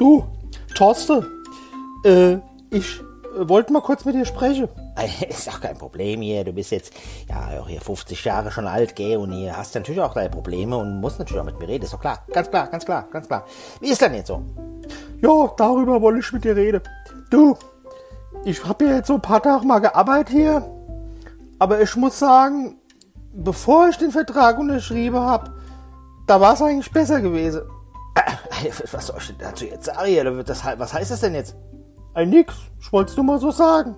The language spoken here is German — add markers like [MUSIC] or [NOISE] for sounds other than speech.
Du, Thorsten, äh, ich äh, wollte mal kurz mit dir sprechen. [LAUGHS] Ist doch kein Problem hier. Du bist jetzt ja auch hier 50 Jahre schon alt, gell? Und hier hast du natürlich auch deine Probleme und musst natürlich auch mit mir reden. Ist doch klar. Ganz klar, ganz klar, ganz klar. Wie ist denn jetzt so? Ja, darüber wollte ich mit dir reden. Du, ich habe ja jetzt so ein paar Tage mal gearbeitet hier. Aber ich muss sagen, bevor ich den Vertrag unterschrieben habe, da war es eigentlich besser gewesen. [LAUGHS] Was soll ich denn dazu jetzt sagen? was heißt das denn jetzt? Ein nix, ich wollt's nur mal so sagen.